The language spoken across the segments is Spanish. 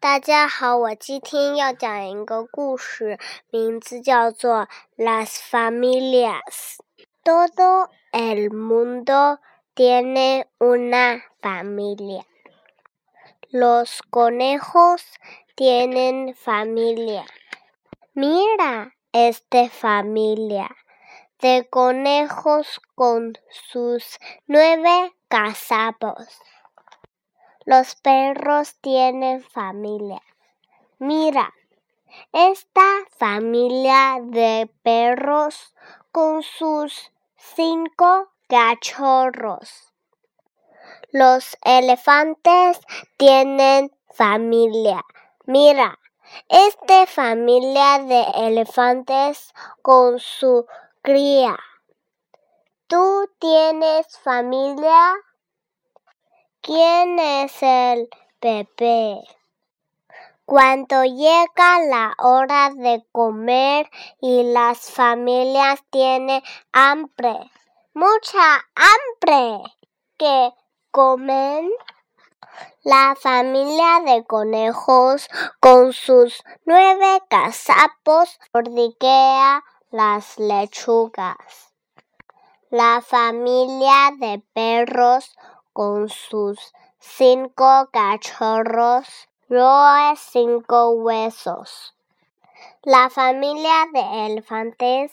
大家好，我今天要讲一个故事，名字叫做《Las Familias》。Todo el mundo tiene una familia. Los conejos tienen familia. Mira esta familia de conejos con sus nueve cazapos. Los perros tienen familia. Mira, esta familia de perros con sus cinco cachorros. Los elefantes tienen familia. Mira, esta familia de elefantes con su cría. ¿Tú tienes familia? ¿Quién es el bebé? Cuando llega la hora de comer y las familias tienen hambre, mucha hambre, que comen? La familia de conejos con sus nueve cazapos bordiquea las lechugas. La familia de perros con sus cinco cachorros roe cinco huesos. La familia de elefantes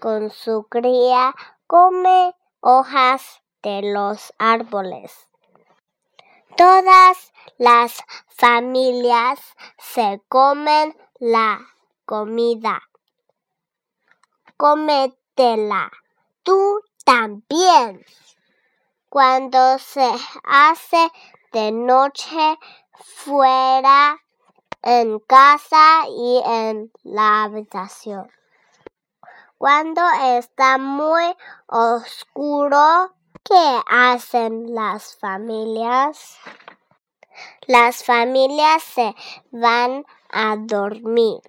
con su cría come hojas de los árboles. Todas las familias se comen la comida. Cómetela tú también. Cuando se hace de noche fuera, en casa y en la habitación. Cuando está muy oscuro, ¿qué hacen las familias? Las familias se van a dormir.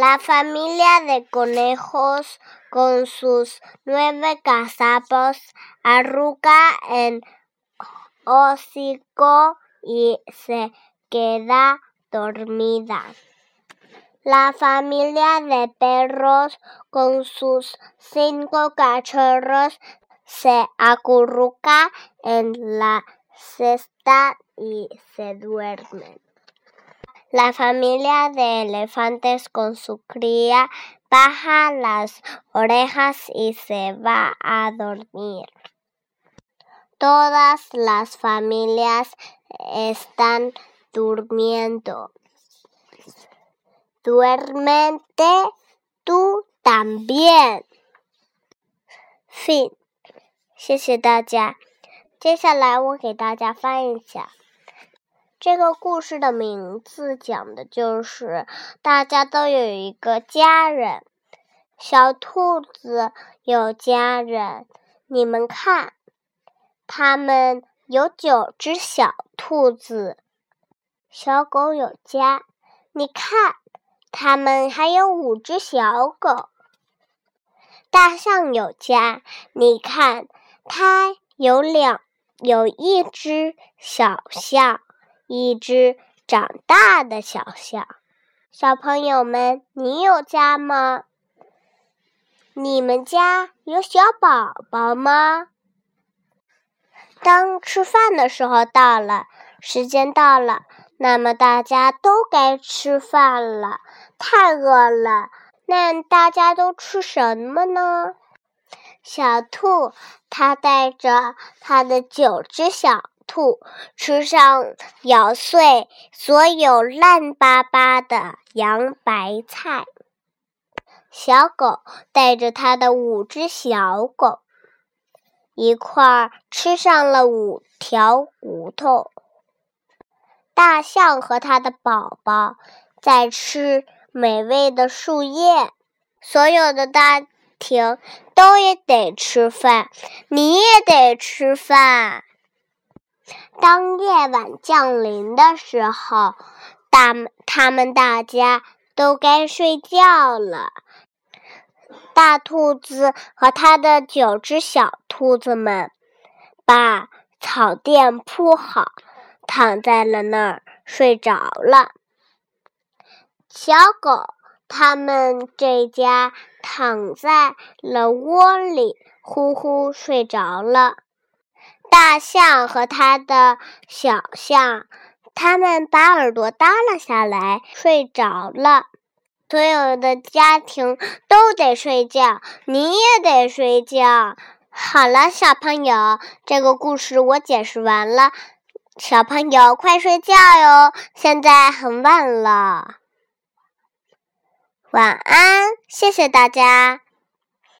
La familia de conejos con sus nueve cazapos arruga en hocico y se queda dormida. La familia de perros con sus cinco cachorros se acurruca en la cesta y se duermen. La familia de elefantes con su cría baja las orejas y se va a dormir. Todas las familias están durmiendo. Duérmete tú también. Fin，谢谢大家。接下来我给大家翻译一下。 这个故事的名字讲的就是大家都有一个家人。小兔子有家人，你们看，它们有九只小兔子。小狗有家，你看，它们还有五只小狗。大象有家，你看，它有两，有一只小象。一只长大的小象，小朋友们，你有家吗？你们家有小宝宝吗？当吃饭的时候到了，时间到了，那么大家都该吃饭了。太饿了，那大家都吃什么呢？小兔，它带着它的九只小。兔吃上咬碎所有烂巴巴的洋白菜，小狗带着它的五只小狗一块儿吃上了五条骨头。大象和它的宝宝在吃美味的树叶。所有的家庭都也得吃饭，你也得吃饭。当夜晚降临的时候，大他们大家都该睡觉了。大兔子和它的九只小兔子们把草垫铺好，躺在了那儿睡着了。小狗他们这家躺在了窝里，呼呼睡着了。大象和他的小象，他们把耳朵耷拉下来，睡着了。所有的家庭都得睡觉，你也得睡觉。好了，小朋友，这个故事我解释完了。小朋友，快睡觉哟，现在很晚了。晚安，谢谢大家。